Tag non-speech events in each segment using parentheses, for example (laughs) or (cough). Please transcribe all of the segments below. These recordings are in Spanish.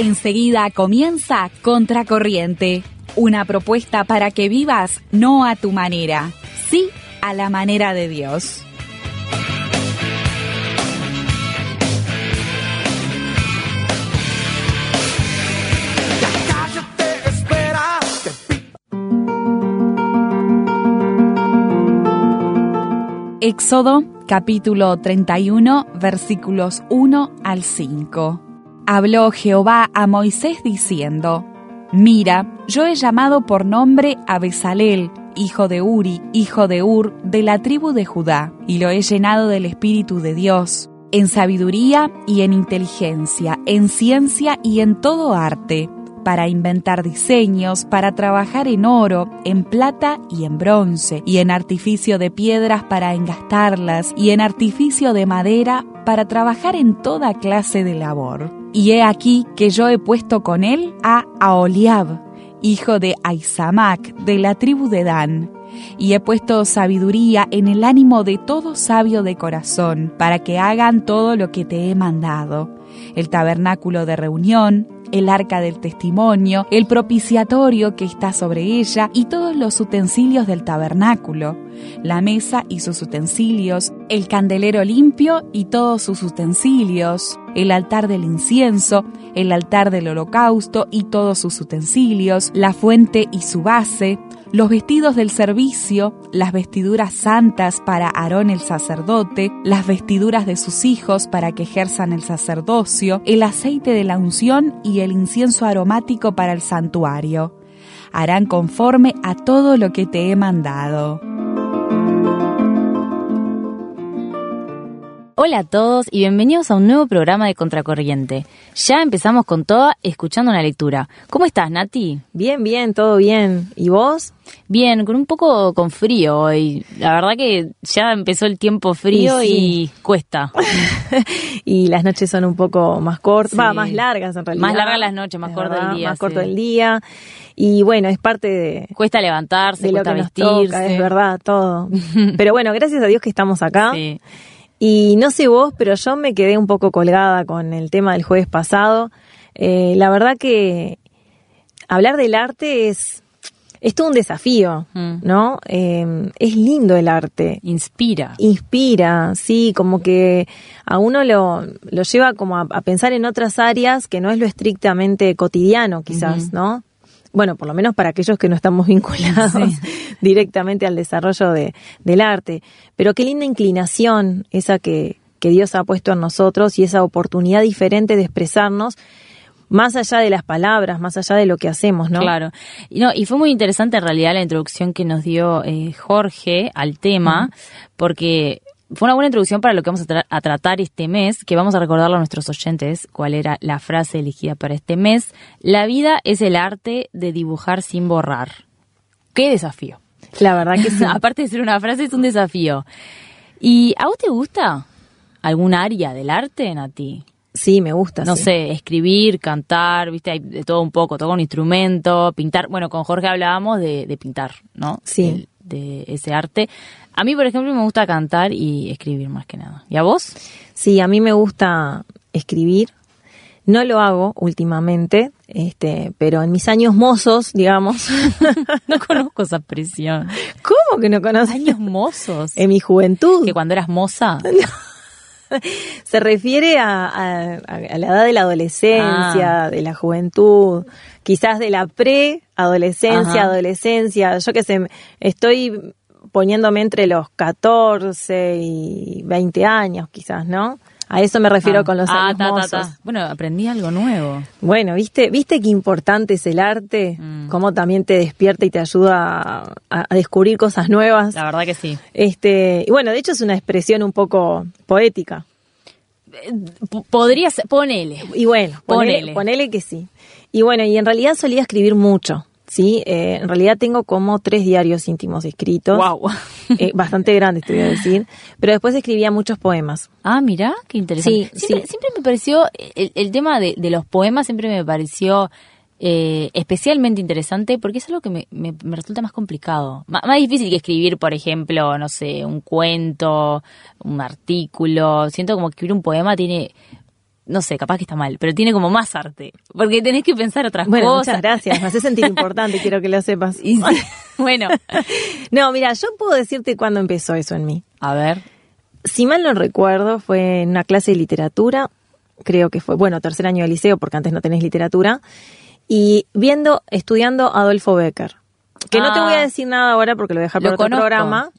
Enseguida comienza Contracorriente, una propuesta para que vivas no a tu manera, sí a la manera de Dios. Éxodo capítulo 31 versículos 1 al 5. Habló Jehová a Moisés diciendo, Mira, yo he llamado por nombre a Besalel, hijo de Uri, hijo de Ur, de la tribu de Judá, y lo he llenado del Espíritu de Dios, en sabiduría y en inteligencia, en ciencia y en todo arte para inventar diseños, para trabajar en oro, en plata y en bronce, y en artificio de piedras para engastarlas, y en artificio de madera para trabajar en toda clase de labor. Y he aquí que yo he puesto con él a Aholiab, hijo de Aizamac, de la tribu de Dan, y he puesto sabiduría en el ánimo de todo sabio de corazón, para que hagan todo lo que te he mandado. El tabernáculo de reunión, el arca del testimonio, el propiciatorio que está sobre ella y todos los utensilios del tabernáculo, la mesa y sus utensilios, el candelero limpio y todos sus utensilios, el altar del incienso, el altar del holocausto y todos sus utensilios, la fuente y su base, los vestidos del servicio, las vestiduras santas para Aarón el sacerdote, las vestiduras de sus hijos para que ejerzan el sacerdocio, el aceite de la unción y el incienso aromático para el santuario. Harán conforme a todo lo que te he mandado. Hola a todos y bienvenidos a un nuevo programa de Contracorriente. Ya empezamos con toda escuchando una lectura. ¿Cómo estás, Nati? Bien, bien, todo bien. ¿Y vos? Bien, con un poco con frío hoy. La verdad que ya empezó el tiempo frío y, cuesta. (laughs) y las noches son un poco más cortas, más largas en realidad. Más largas las noches, más corto el día. Más corto el día. Y bueno, es parte de... Cuesta levantarse, cuesta vestirse. es verdad, todo. (laughs) Pero bueno, gracias a Dios que estamos acá. Sí. Y no sé vos, pero yo me quedé un poco colgada con el tema del jueves pasado. Eh, la verdad que hablar del arte es, es todo un desafío, mm. ¿no? Eh, es lindo el arte. Inspira. Inspira, sí, como que a uno lo, lo lleva como a, pensar en otras áreas que no es lo estrictamente cotidiano, quizás, ¿no? Bueno, por lo menos para aquellos que no estamos (laughs) vinculados directamente al desarrollo de, del arte. Pero qué linda inclinación esa que, que Dios ha puesto en nosotros y esa oportunidad diferente de expresarnos más allá de las palabras, más allá de lo que hacemos, ¿no? Claro. Y, no, y fue muy interesante en realidad la introducción que nos dio eh, Jorge al tema, porque fue una buena introducción para lo que vamos a, tratar este mes, que vamos a recordarlo a nuestros oyentes, cuál era la frase elegida para este mes. La vida es el arte de dibujar sin borrar. ¡Qué desafío! La verdad que sí. (laughs) Aparte de ser una frase, es un desafío. ¿Y a vos te gusta algún área del arte, Nati? Sí, me gusta. No sé, escribir, cantar, viste, hay de todo un poco, tocar un instrumento, pintar. Bueno, con Jorge hablábamos de, pintar, ¿no? Sí. De ese arte. A mí, por ejemplo, me gusta cantar y escribir más que nada. ¿Y a vos? Sí, a mí me gusta escribir. No lo hago últimamente, este, pero en mis años mozos, digamos. (laughs) no (laughs) conozco esa expresión. ¿Cómo que no conoces? Años mozos. En mi juventud. Que cuando eras moza. (laughs) (laughs) Se refiere a, la edad de la adolescencia, ah. de la juventud, quizás de la pre-adolescencia, adolescencia. Yo qué sé, estoy poniéndome entre los 14 y 20 años quizás, ¿no? A eso me refiero ah. con los ah, años Bueno, aprendí algo nuevo. Bueno, ¿viste viste qué importante es el arte? Mm. Cómo también te despierta y te ayuda a, descubrir cosas nuevas. La verdad que sí. Este, y bueno, de hecho es una expresión un poco poética. Eh, podría ser, ponele. Y bueno, ponele, ponele que sí. Y bueno, y en realidad solía escribir mucho. Sí, eh, en realidad tengo como tres diarios íntimos escritos. Wow. Eh, bastante grandes, te voy a decir. Pero después escribía muchos poemas. Ah, mira, qué interesante. Sí, siempre, siempre me pareció, el, tema de, los poemas siempre me pareció eh, especialmente interesante porque es algo que me, me, resulta más complicado. más difícil que escribir, por ejemplo, no sé, un cuento, un artículo. Siento como que escribir un poema tiene no sé, capaz que está mal, pero tiene como más arte, porque tenés que pensar otras Bueno, cosas. muchas gracias. Me hace sentir (laughs) importante, quiero que lo sepas. Y (laughs) bueno, No, mira, yo puedo decirte cuándo empezó eso en mí. a ver. Si mal no recuerdo, fue en una clase de literatura, creo que fue, bueno, tercer año de liceo, porque antes no tenés literatura, y viendo, estudiando Adolfo Becker. Que no te Ah. voy a decir nada ahora porque lo voy a dejar para otro conozco. programa,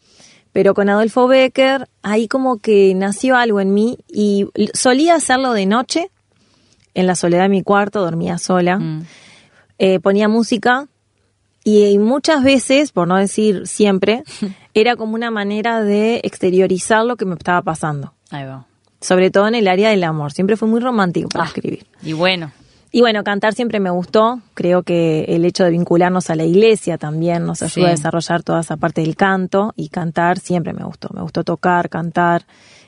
pero con Adolfo Becker, ahí como que nació algo en mí y solía hacerlo de noche, en la soledad de mi cuarto, dormía sola, Mm. eh, ponía música y, y muchas veces, por no decir siempre, (laughs) era como una manera de exteriorizar lo que me estaba pasando. Ahí va. Sobre todo en el área del amor. Siempre fui muy romántico para Ah. escribir. Y bueno, Y bueno, cantar siempre me gustó. Creo que el hecho de vincularnos a la iglesia también nos ayuda Sí. a desarrollar toda esa parte del canto. Y cantar siempre me gustó. Me gustó tocar, cantar.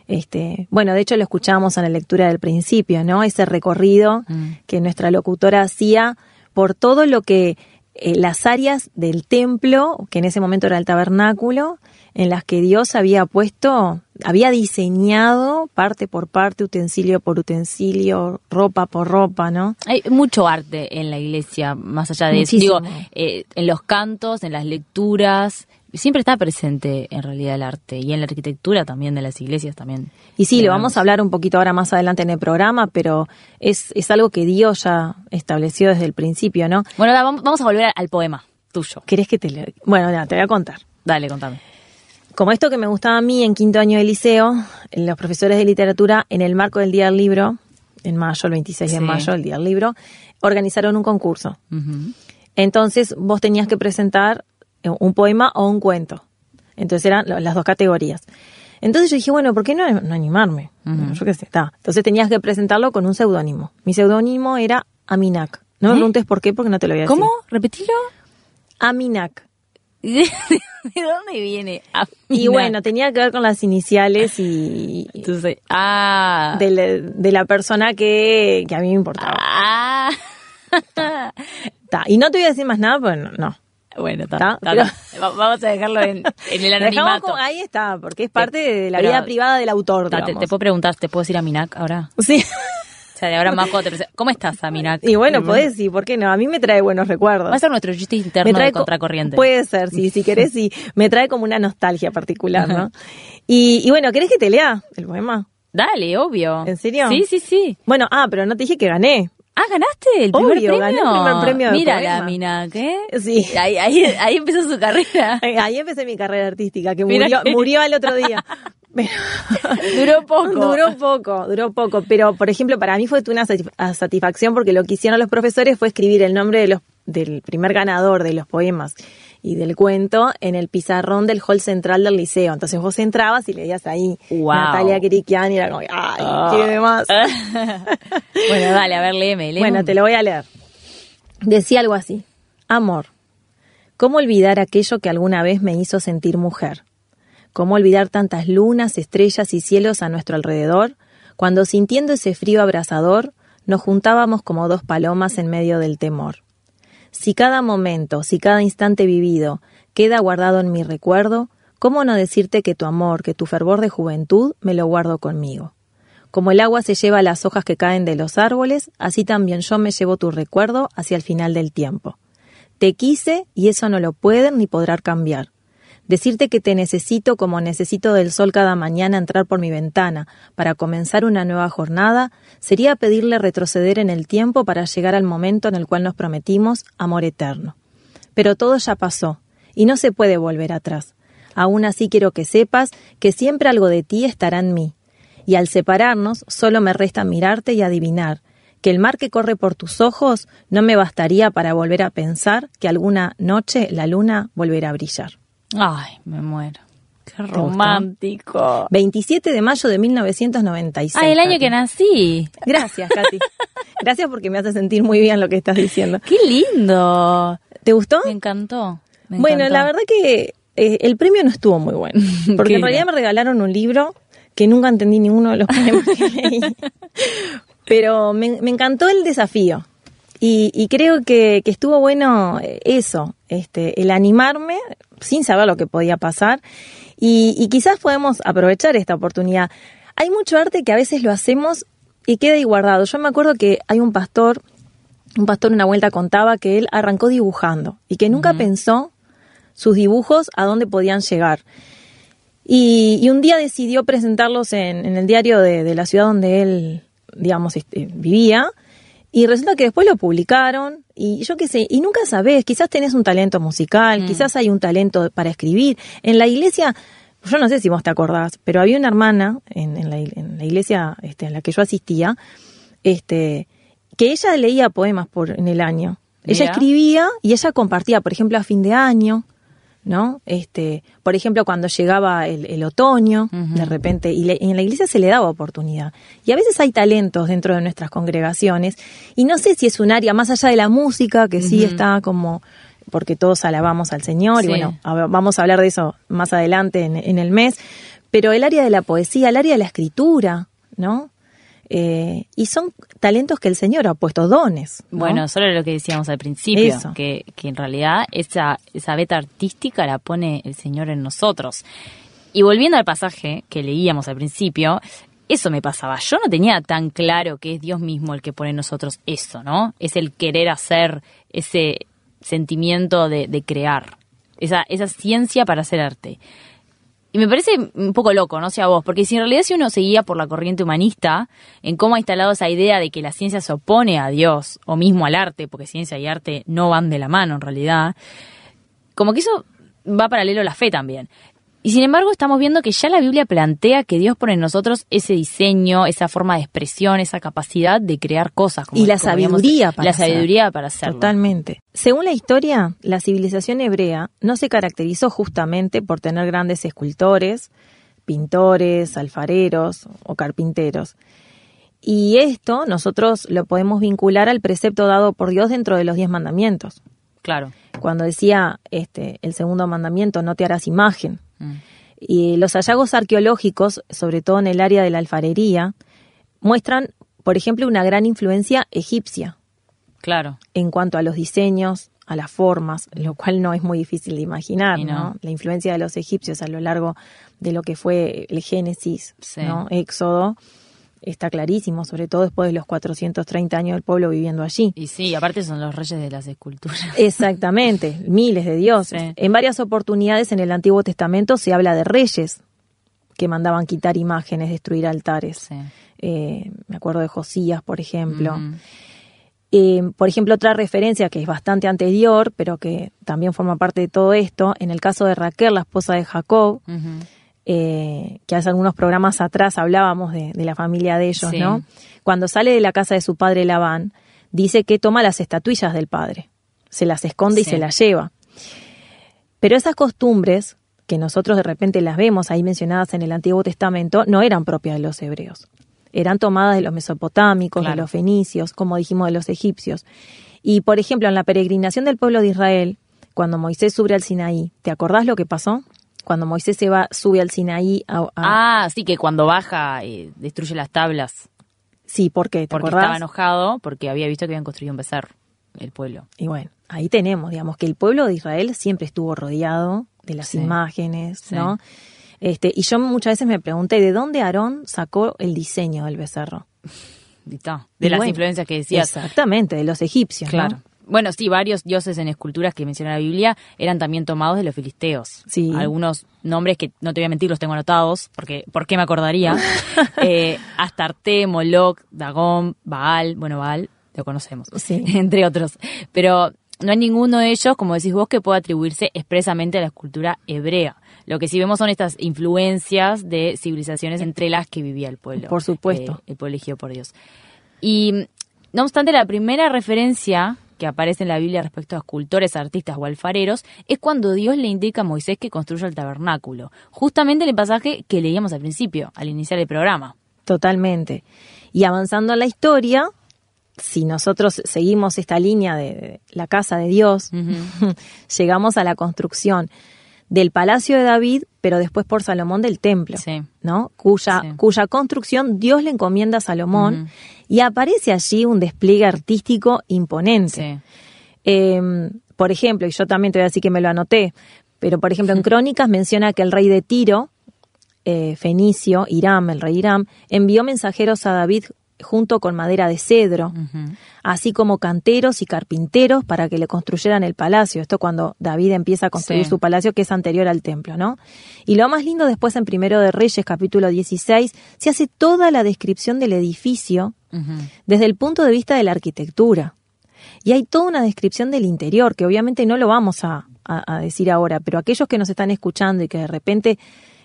Este, bueno, de hecho lo escuchábamos en la lectura del principio, ¿no? Ese recorrido Mm. que nuestra locutora hacía por todo lo que eh, las áreas del templo, que en ese momento era el tabernáculo, en las que Dios había puesto, había diseñado parte por parte, utensilio por utensilio, ropa por ropa, ¿no? hay mucho arte en la iglesia, más allá de eso. Digo, Muchísimo. eh, en los cantos, en las lecturas, siempre está presente en realidad el arte. Y en la arquitectura también de las iglesias también. Y sí, lo vamos a hablar un poquito ahora más adelante en el programa, pero es, es algo que Dios ya estableció desde el principio, ¿no? Bueno, vamos a volver al poema tuyo. ¿Querés que te lo... Bueno, ya, te voy a contar. Dale, contame. Como esto que me gustaba a mí en quinto año de liceo, los profesores de literatura, en el marco del Día del Libro, en mayo, el 26 de mayo, el Día del Libro, organizaron un concurso. Entonces vos tenías que presentar eh, un poema o un cuento. Entonces eran las dos categorías. Entonces yo dije, bueno, ¿por qué no, no animarme? Yo qué sé, está. Entonces tenías que presentarlo con un seudónimo. Mi seudónimo era Aminak. No me ¿Eh? preguntes por qué, porque no te lo voy a decir. ¿Cómo? ¿Repetilo? Aminak. (laughs) ¿De dónde viene? Y bueno, tenía que ver con las iniciales y (laughs) Entonces, ah. de, la- de la persona que, que a mí me importaba. Ah. Ta. Y no te voy a decir más nada, pues no. no. Bueno. Ta, pero- Vamos a dejarlo en, en el (laughs) anonimato. ahí está, porque es parte de la Pero- vida privada del autor. Te, puedo preguntar, ¿te puedo decir a Minak ahora? Sí. O sea, de ahora más cuando te presento- ¿Cómo estás, Aminak? Y bueno, podés, sí, ¿por qué no? A mí me trae buenos recuerdos. Va a ser nuestro chiste me interno de co- contracorriente. Puede ser, sí, si querés, sí. Me trae como una nostalgia particular, ¿no? Y, y bueno, ¿querés que te lea el poema? Dale, obvio. ¿En serio? Sí, sí, sí. Bueno, ah, pero no te dije que gané. Ah, ¿ganaste el primer Obvio, premio? gané el primer premio de Mira poema. la Minak, ¿eh? Sí. Ahí, ahí, ahí empezó su carrera. (laughs) Ahí empecé mi carrera artística, que murió, murió al otro día. (laughs) (laughs) Duró poco. (laughs) Duró poco, duró poco. Pero, por ejemplo, para mí fue una satisfacción porque lo que hicieron los profesores fue escribir el nombre de los, del primer ganador de los poemas y del cuento en el pizarrón del hall central del liceo. Entonces vos entrabas y leías ahí Wow. Natalia Kirikian y era como, ay, Ah. ¿qué demás? (laughs) bueno, dale, a ver, léeme, léeme. Bueno, te lo voy a leer. Decía algo así. Amor. ¿Cómo olvidar aquello que alguna vez me hizo sentir mujer? ¿Cómo olvidar tantas lunas, estrellas y cielos a nuestro alrededor, cuando sintiendo ese frío abrasador, nos juntábamos como dos palomas en medio del temor? Si cada momento, si cada instante vivido queda guardado en mi recuerdo, ¿cómo no decirte que tu amor, que tu fervor de juventud, me lo guardo conmigo? Como el agua se lleva las hojas que caen de los árboles, así también yo me llevo tu recuerdo hacia el final del tiempo. Te quise y eso no lo pueden ni podrá cambiar. Decirte que te necesito como necesito del sol cada mañana entrar por mi ventana para comenzar una nueva jornada sería pedirle retroceder en el tiempo para llegar al momento en el cual nos prometimos amor eterno. Pero todo ya pasó y no se puede volver atrás. Aún así quiero que sepas que siempre algo de ti estará en mí. Y al separarnos solo me resta mirarte y adivinar que el mar que corre por tus ojos no me bastaría para volver a pensar que alguna noche la luna volverá a brillar. Ay, me muero. Qué romántico. 27 de mayo de 1996. Ah, el año Katy. que nací. Gracias, Katy. Gracias porque me hace sentir muy bien lo que estás diciendo. Qué lindo. ¿Te gustó? Me encantó. me Bueno, la verdad que eh, el premio no estuvo muy bueno. (laughs) Porque ¿Qué en realidad me regalaron un libro que nunca entendí ninguno de los poemas que leí. (laughs) Pero me, me encantó el desafío. Y, y creo que, que estuvo bueno eh, eso, este, el animarme sin saber lo que podía pasar. Y, y quizás podemos aprovechar esta oportunidad. Hay mucho arte que a veces lo hacemos y queda ahí guardado. Yo me acuerdo que hay un pastor, un pastor una vuelta contaba que él arrancó dibujando y que nunca pensó sus dibujos a dónde podían llegar. Y, un día decidió presentarlos en, el diario de, la ciudad donde él, digamos, este, vivía. Y resulta que después lo publicaron y yo qué sé, y nunca sabes, quizás tenés un talento musical, mm. quizás hay un talento para escribir. En la iglesia, yo no sé si vos te acordás, pero había una hermana en, la, iglesia este, en la que yo asistía, este, que ella leía poemas por en el año. Ella escribía y ella compartía, por ejemplo, a fin de año, ¿no? Este, por ejemplo, cuando llegaba el, otoño, de repente, y en la iglesia se le daba oportunidad. Y a veces hay talentos dentro de nuestras congregaciones, y no sé si es un área más allá de la música, que sí está como, porque todos alabamos al Señor, y bueno, vamos a hablar de eso más adelante en, en el mes, pero el área de la poesía, el área de la escritura, ¿no? Eh, y son talentos que el Señor ha puesto, dones. Bueno, solo lo que decíamos al principio, que, que, en realidad esa, esa beta artística la pone el Señor en nosotros. Y volviendo al pasaje que leíamos al principio, eso me pasaba. Yo no tenía tan claro que es Dios mismo el que pone en nosotros eso, ¿no? Es el querer hacer, ese sentimiento de, de crear, esa, esa ciencia para hacer arte. Y me parece un poco loco, no sé a vos, porque si en realidad si uno seguía por la corriente humanista, en cómo ha instalado esa idea de que la ciencia se opone a Dios, o mismo al arte, porque ciencia y arte no van de la mano en realidad, como que eso va paralelo a la fe también. Y sin embargo estamos viendo que ya la Biblia plantea que Dios pone en nosotros ese diseño, esa forma de expresión, esa capacidad de crear cosas. y la sabiduría para La sabiduría para hacerlo. Totalmente. Según la historia, la civilización hebrea no se caracterizó justamente por tener grandes escultores, pintores, alfareros o carpinteros. Y esto nosotros lo podemos vincular al precepto dado por Dios dentro de los diez mandamientos. Claro. Cuando decía este el segundo mandamiento, no te harás imagen. Y los hallazgos arqueológicos, sobre todo en el área de la alfarería, muestran, por ejemplo, una gran influencia egipcia. Claro. En cuanto a los diseños, a las formas, lo cual no es muy difícil de imaginar, no. La influencia de los egipcios a lo largo de lo que fue el Génesis, ¿no? Éxodo, está clarísimo, sobre todo después de los 430 años del pueblo viviendo allí. Y sí, aparte son los reyes de las esculturas. (laughs) Exactamente, miles de dioses. En varias oportunidades en el Antiguo Testamento se habla de reyes que mandaban quitar imágenes, destruir altares. Eh, me acuerdo de Josías, por ejemplo. Eh, por ejemplo, otra referencia que es bastante anterior, pero que también forma parte de todo esto, en el caso de Raquel, la esposa de Jacob, eh, que hace algunos programas atrás hablábamos de, la familia de ellos, ¿no? Cuando sale de la casa de su padre Labán, dice que toma las estatuillas del padre, se las esconde y se las lleva. Pero esas costumbres, que nosotros de repente las vemos ahí mencionadas en el Antiguo Testamento, no eran propias de los hebreos. Eran tomadas de los mesopotámicos, de los fenicios, como dijimos, de los egipcios. Y, por ejemplo, en la peregrinación del pueblo de Israel, cuando Moisés sube al Sinaí, ¿te acordás lo que pasó? Cuando Moisés se va, sube al Sinaí a, Ah, sí, que cuando baja eh, destruye las tablas. Sí, ¿por qué? porque estaba enojado porque había visto que habían construido un becerro, el pueblo. Y bueno, ahí tenemos, digamos, que el pueblo de Israel siempre estuvo rodeado de las imágenes, ¿no? Este, y yo muchas veces me pregunté, ¿de dónde Aarón sacó el diseño del becerro? (laughs) De las influencias que decías. Exactamente, de los egipcios. Claro. Bueno, sí, varios dioses en esculturas que menciona la Biblia eran también tomados de los filisteos. Sí. Algunos nombres que no te voy a mentir, los tengo anotados, porque ¿por qué me acordaría? (laughs) eh, Astarte, Moloch, Dagón, Baal, bueno, Baal lo conocemos, sí. (laughs) entre otros. Pero no hay ninguno de ellos, como decís vos, que pueda atribuirse expresamente a la escultura hebrea. Lo que sí vemos son estas influencias de civilizaciones entre las que vivía el pueblo. Por supuesto. Eh, el pueblo elegido por Dios. Y no obstante, la primera referencia que aparece en la Biblia respecto a escultores, artistas o alfareros, es cuando Dios le indica a Moisés que construya el tabernáculo, justamente en el pasaje que leíamos al principio, al iniciar el programa. Totalmente. Y avanzando en la historia, si nosotros seguimos esta línea de la casa de Dios, (laughs) llegamos a la construcción del palacio de David, pero después por Salomón del templo, ¿no? Cuya, cuya construcción Dios le encomienda a Salomón y aparece allí un despliegue artístico imponente. Em, por ejemplo, y yo también te voy a decir que me lo anoté, pero por ejemplo en (laughs) Crónicas menciona que el rey de Tiro, eh, Fenicio, Hiram, el rey Hiram, envió mensajeros a David junto con madera de cedro, así como canteros y carpinteros para que le construyeran el palacio. Esto cuando David empieza a construir su palacio, que es anterior al templo, ¿no? Y lo más lindo después en Primero de Reyes, capítulo 16, se hace toda la descripción del edificio desde el punto de vista de la arquitectura. Y hay toda una descripción del interior, que obviamente no lo vamos a, decir ahora, pero aquellos que nos están escuchando y que de repente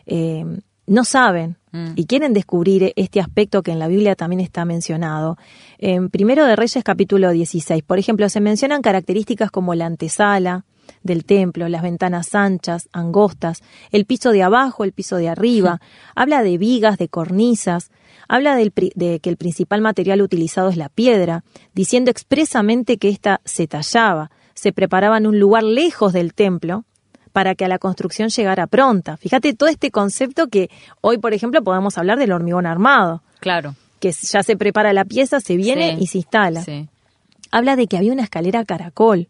eh, no saben mm. y quieren descubrir este aspecto que en la Biblia también está mencionado. En Primero de Reyes capítulo 16, por ejemplo, se mencionan características como la antesala del templo, las ventanas anchas, angostas, el piso de abajo, el piso de arriba, habla de vigas, de cornisas, habla de que el principal material utilizado es la piedra, diciendo expresamente que ésta se tallaba, se preparaba en un lugar lejos del templo, para que a la construcción llegara pronta. Fíjate todo este concepto que hoy, por ejemplo, podemos hablar del hormigón armado. Claro. Que ya se prepara la pieza, se viene y se instala. Habla de que había una escalera caracol.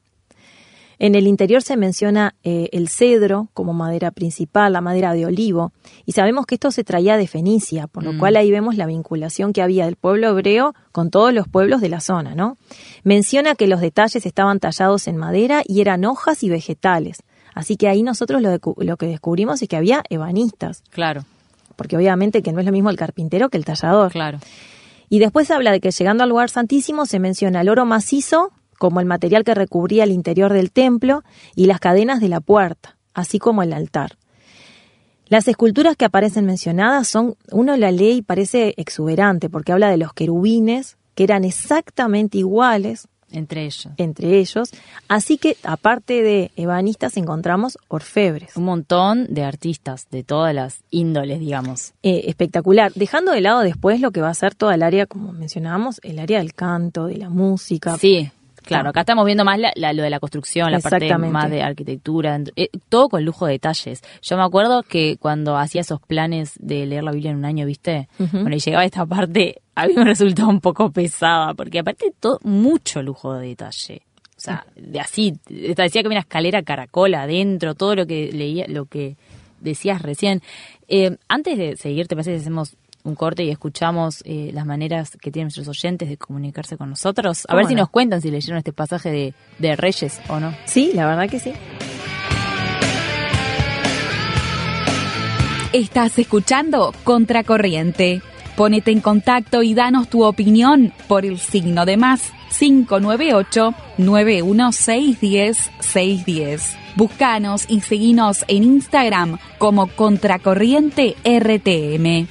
En el interior se menciona eh, el cedro como madera principal, la madera de olivo, y sabemos que esto se traía de Fenicia, por lo mm. cual ahí vemos la vinculación que había del pueblo hebreo con todos los pueblos de la zona, ¿no? Menciona que los detalles estaban tallados en madera y eran hojas y vegetales. Así que ahí nosotros lo, lo que descubrimos es que había ebanistas. Claro. Porque obviamente que no es lo mismo el carpintero que el tallador. Claro. Y después habla de que llegando al lugar santísimo se menciona el oro macizo como el material que recubría el interior del templo y las cadenas de la puerta, así como el altar. Las esculturas que aparecen mencionadas son, uno la lee y parece exuberante porque habla de los querubines que eran exactamente iguales entre ellos. Entre ellos. Así que, aparte de ebanistas, encontramos orfebres. Un montón de artistas de todas las índoles, digamos. Eh, espectacular. Dejando de lado después lo que va a ser toda el área, como mencionábamos, el área del canto, de la música. Sí. Claro, acá estamos viendo más lo de la construcción, la parte más de arquitectura, eh, todo con lujo de detalles. Yo me acuerdo que cuando hacía esos planes de leer la Biblia en un año, ¿viste? Bueno, y llegaba esta parte, a mí me resultaba un poco pesada, porque aparte todo, mucho lujo de detalle. O sea, de así, decía que había una escalera caracola adentro, todo lo que leía, lo que decías recién. Eh, antes de seguir, ¿te parece que hacemos un corte y escuchamos eh, las maneras que tienen nuestros oyentes de comunicarse con nosotros. A ver si nos cuentan si leyeron este pasaje de, de Reyes o no. Sí, la verdad que sí. Estás escuchando Contracorriente. Ponete en contacto y danos tu opinión por el signo de más 598-91610-610. Búscanos y seguinos en Instagram como Contracorriente RTM.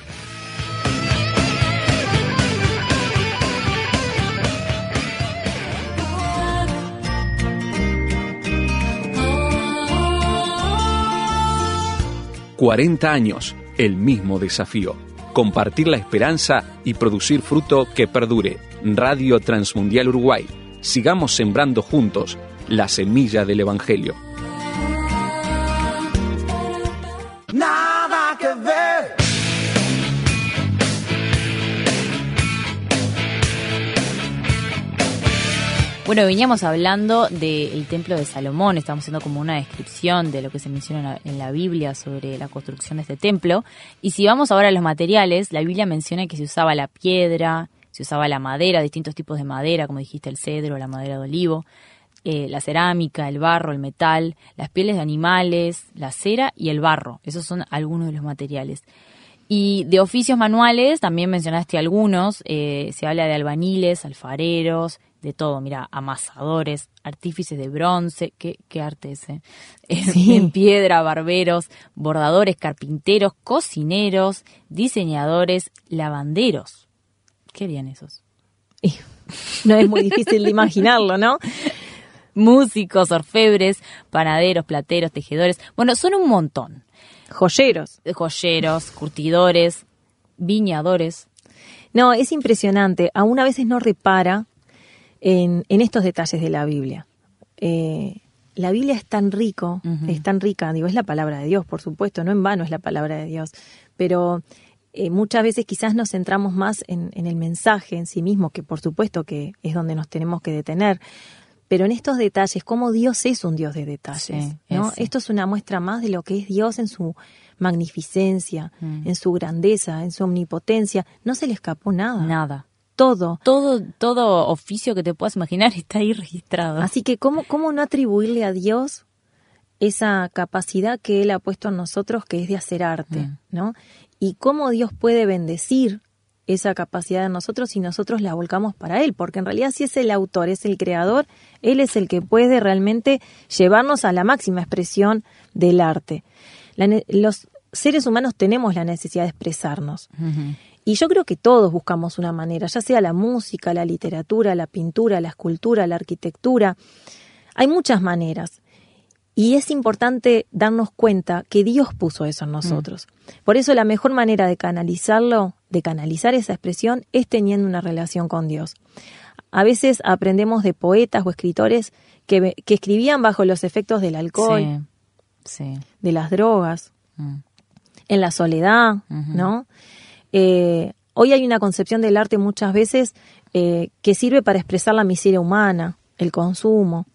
40 años, el mismo desafío. Compartir la esperanza y producir fruto que perdure. Radio Transmundial Uruguay. Sigamos sembrando juntos la semilla del Evangelio. Bueno, veníamos hablando del templo de Salomón, estamos haciendo como una descripción de lo que se menciona en la, Biblia sobre la construcción de este templo. Y si vamos ahora a los materiales, la Biblia menciona que se usaba la piedra, se usaba la madera, distintos tipos de madera, como dijiste, el cedro, la madera de olivo, eh, la cerámica, el barro, el metal, las pieles de animales, la cera y el barro. Esos son algunos de los materiales. Y de oficios manuales, también mencionaste algunos, eh, se habla de albaniles, alfareros, de todo, mira, amasadores, artífices de bronce, qué, qué arte ese, (laughs) en piedra, barberos, bordadores, carpinteros, cocineros, diseñadores, lavanderos. ¿Qué harían esos? (laughs) No es muy difícil de imaginarlo, ¿no? (laughs) Músicos, orfebres, panaderos, plateros, tejedores. Bueno, son un montón. Joyeros. Joyeros, curtidores, viñadores. No, es impresionante. Aún a veces no repara en, estos detalles de la Biblia. Eh, la Biblia es tan rico, es tan rica, digo, es la palabra de Dios, por supuesto, no en vano es la palabra de Dios, pero eh, muchas veces quizás nos centramos más en, el mensaje en sí mismo, que por supuesto que es donde nos tenemos que detener, pero en estos detalles, cómo Dios es un Dios de detalles, ¿no? Esto es una muestra más de lo que es Dios en su magnificencia, mm. en su grandeza, en su omnipotencia, no se le escapó nada. Nada todo. Todo, todo oficio que te puedas imaginar (laughs) está ahí registrado. Así que, ¿cómo, cómo no atribuirle a Dios esa capacidad que Él ha puesto en nosotros, que es de hacer arte, Mm. ¿no? Y cómo Dios puede bendecir esa capacidad en nosotros si nosotros la volcamos para Él, porque en realidad si es el autor, es el creador, Él es el que puede realmente llevarnos a la máxima expresión del arte. La los seres humanos tenemos la necesidad de expresarnos. Y yo creo que todos buscamos una manera, ya sea la música, la literatura, la pintura, la escultura, la arquitectura. Hay muchas maneras. Y es importante darnos cuenta que Dios puso eso en nosotros. Por eso la mejor manera de canalizarlo, de canalizar esa expresión, es teniendo una relación con Dios. A veces aprendemos de poetas o escritores que, que escribían bajo los efectos del alcohol, Sí, sí. de las drogas, Mm. en la soledad. ¿no? Eh, hoy hay una concepción del arte muchas veces eh, que sirve para expresar la miseria humana, el consumo,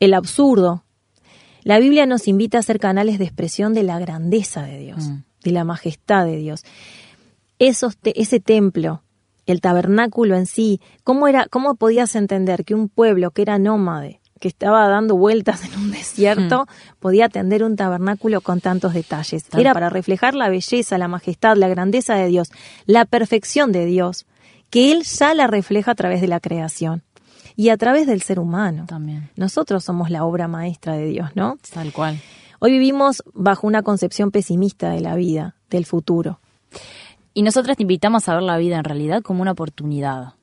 el absurdo. La Biblia nos invita a ser canales de expresión de la grandeza de Dios, Mm. de la majestad de Dios. Esos te- ese templo, el tabernáculo en sí, ¿cómo, era, ¿cómo podías entender que un pueblo que era nómade, que estaba dando vueltas (laughs) en un desierto, podía atender un tabernáculo con tantos detalles? Tal- Era para reflejar la belleza, la majestad, la grandeza de Dios, la perfección de Dios, que Él ya la refleja a través de la creación y a través del ser humano. También. Nosotros somos la obra maestra de Dios, ¿no? Tal cual. Hoy vivimos bajo una concepción pesimista de la vida, del futuro. Y nosotras te invitamos a ver la vida en realidad como una oportunidad.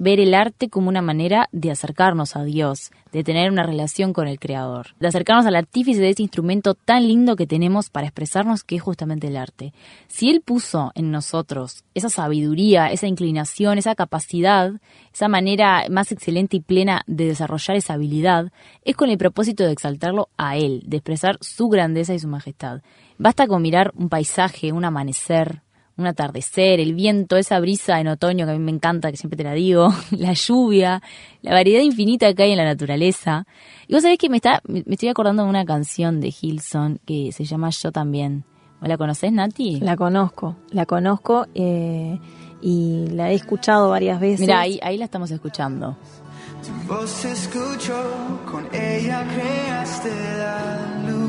Ver el arte como una manera de acercarnos a Dios, de tener una relación con el Creador, de acercarnos al artífice de ese instrumento tan lindo que tenemos para expresarnos que es justamente el arte. Si Él puso en nosotros esa sabiduría, esa inclinación, esa capacidad, esa manera más excelente y plena de desarrollar esa habilidad, es con el propósito de exaltarlo a Él, de expresar su grandeza y su majestad. Basta con mirar un paisaje, un amanecer, un atardecer, el viento, esa brisa en otoño que a mí me encanta, que siempre te la digo, (laughs) la lluvia, la variedad infinita que hay en la naturaleza. Y vos sabés que me, está, me estoy acordando de una canción de Hilson que se llama Yo también. ¿Vos la conocés, Nati? La conozco, la conozco eh, y la he escuchado varias veces. Mira, ahí, ahí la estamos escuchando. Tu voz escucho, con ella creaste la luz.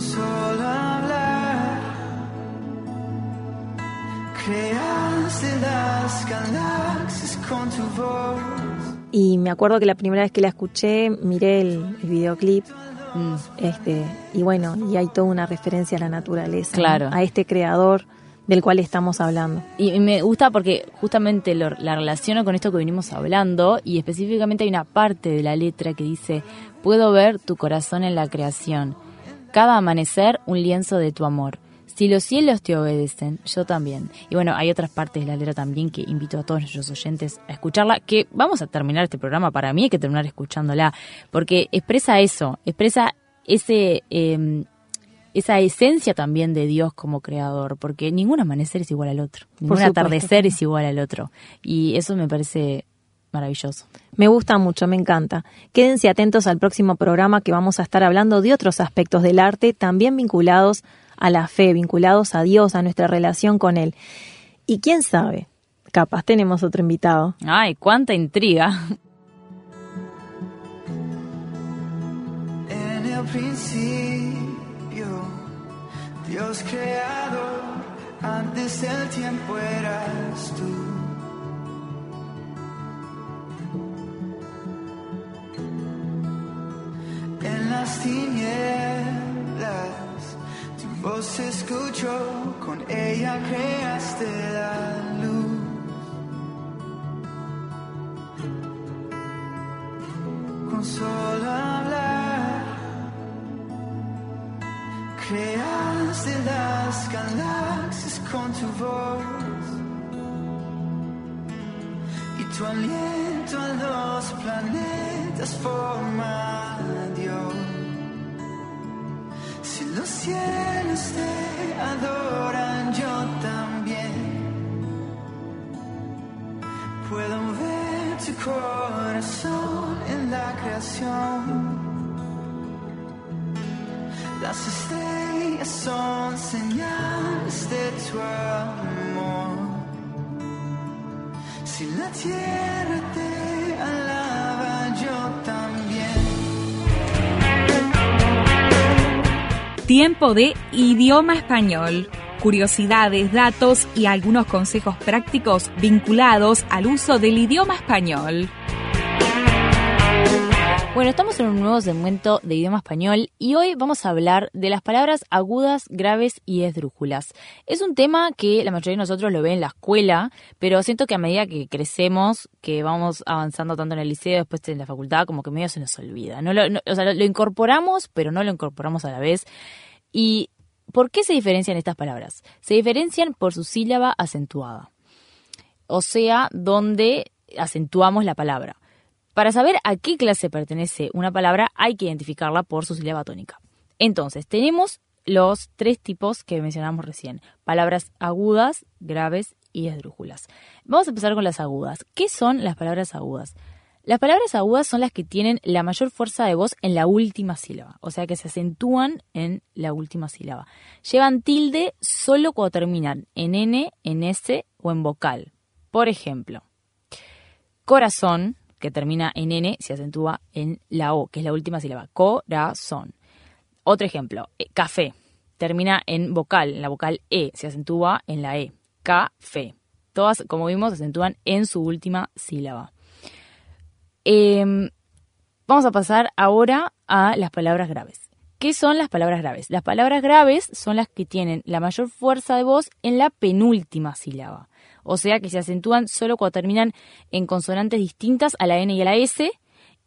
Con solo hablar, creaste las galaxias con tu voz. Y me acuerdo que la primera vez que la escuché miré el, el videoclip. Mm. Este, y bueno, y hay toda una referencia a la naturaleza, ¿no? Claro. a este creador del cual estamos hablando. Y y me gusta porque justamente lo- la relaciono con esto que venimos hablando y específicamente hay una parte de la letra que dice, puedo ver tu corazón en la creación, cada amanecer un lienzo de tu amor. Si los cielos te obedecen, yo también. Y bueno, hay otras partes de la letra también que invito a todos nuestros oyentes a escucharla, que vamos a terminar este programa, para mí hay que terminar escuchándola, porque expresa eso, expresa ese... eh, esa esencia también de Dios como creador, porque ningún amanecer es igual al otro, ningún atardecer es igual al otro. Y eso me parece maravilloso. Me gusta mucho, me encanta. Quédense atentos al próximo programa que vamos a estar hablando de otros aspectos del arte, también vinculados a la fe, vinculados a Dios, a nuestra relación con Él. Y quién sabe, capaz tenemos otro invitado. Ay, cuánta intriga. En el principio, Dios creador, antes del tiempo eras tú. En las tinieblas, tu voz escuchó, con ella creaste la luz. Con solo hablar, creaste las galaxias con tu voz y tu aliento a los planetas forma Si los cielos te adoran, yo también puedo ver tu corazón en la creación. Las estrellas son señales de tu amor. Si la tierra te Tiempo de idioma español. Curiosidades, datos y algunos consejos prácticos vinculados al uso del idioma español. Bueno, estamos en un nuevo segmento de idioma español y hoy vamos a hablar de las palabras agudas, graves y esdrújulas. Es un tema que la mayoría de nosotros lo ve en la escuela, pero siento que a medida que crecemos, que vamos avanzando tanto en el liceo, después en la facultad, como que medio se nos olvida. No lo, no- o sea, lo, lo incorporamos, pero no lo incorporamos a la vez. ¿Y por qué se diferencian estas palabras? Se diferencian por su sílaba acentuada o sea, donde acentuamos la palabra. Para saber a qué clase pertenece una palabra hay que identificarla por su sílaba tónica. Entonces, tenemos los tres tipos que mencionamos recién. Palabras agudas, graves y esdrújulas. Vamos a empezar con las agudas. ¿Qué son las palabras agudas? Las palabras agudas son las que tienen la mayor fuerza de voz en la última sílaba, o sea que se acentúan en la última sílaba. Llevan tilde solo cuando terminan en N, en S o en vocal. Por ejemplo, corazón, que termina en N, se acentúa en la O, que es la última sílaba. Corazón. Otro ejemplo, eh, café, termina en vocal, en la vocal E, se acentúa en la E. Café. Todas, como vimos, se acentúan en su última sílaba. Em, vamos a pasar ahora a las palabras graves. ¿Qué son las palabras graves? Las palabras graves son las que tienen la mayor fuerza de voz en la penúltima sílaba. O sea que se acentúan solo cuando terminan en consonantes distintas a la N y a la S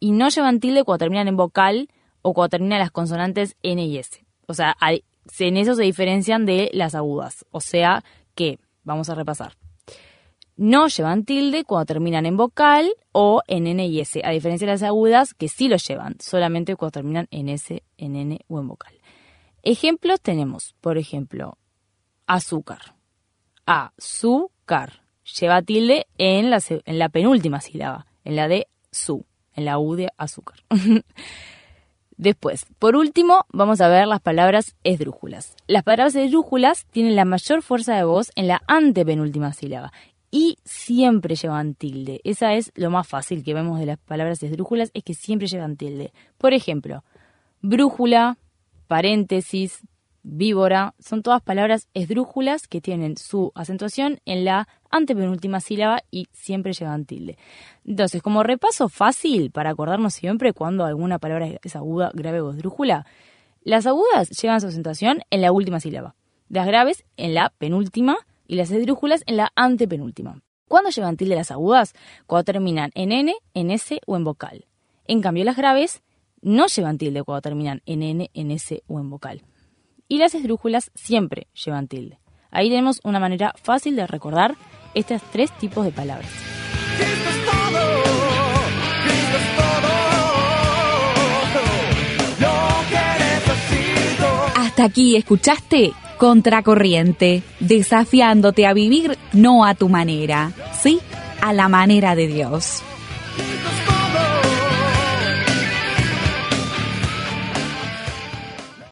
y no llevan tilde cuando terminan en vocal o cuando terminan las consonantes N y S. O sea, en eso se diferencian de las agudas. O sea que, vamos a repasar. No llevan tilde cuando terminan en vocal o en N y S, a diferencia de las agudas que sí lo llevan, solamente cuando terminan en S, en N o en vocal. Ejemplos tenemos, por ejemplo, azúcar. Lleva tilde en la, en la penúltima sílaba, en la de su, en la U de azúcar. (laughs) Después, por último, vamos a ver las palabras esdrújulas. Las palabras esdrújulas tienen la mayor fuerza de voz en la antepenúltima sílaba y siempre llevan tilde. Esa es lo más fácil que vemos de las palabras esdrújulas, es que siempre llevan tilde. Por ejemplo, brújula, paréntesis, víbora, son todas palabras esdrújulas que tienen su acentuación en la antepenúltima sílaba y siempre llevan tilde. Entonces, como repaso fácil para acordarnos siempre cuando alguna palabra es aguda, grave o esdrújula, las agudas llevan su acentuación en la última sílaba, las graves en la penúltima y las esdrújulas en la antepenúltima. ¿Cuándo llevan tilde las agudas? Cuando terminan en N, en S o en vocal. En cambio, las graves no llevan tilde cuando terminan en N, en S o en vocal. Y las esdrújulas siempre llevan tilde. Ahí tenemos una manera fácil de recordar estos tres tipos de palabras. Cristo es todo, Cristo es todo. Lo que necesito. Hasta aquí escuchaste Contracorriente, desafiándote a vivir no a tu manera, sí, a la manera de Dios. Cristo es todo.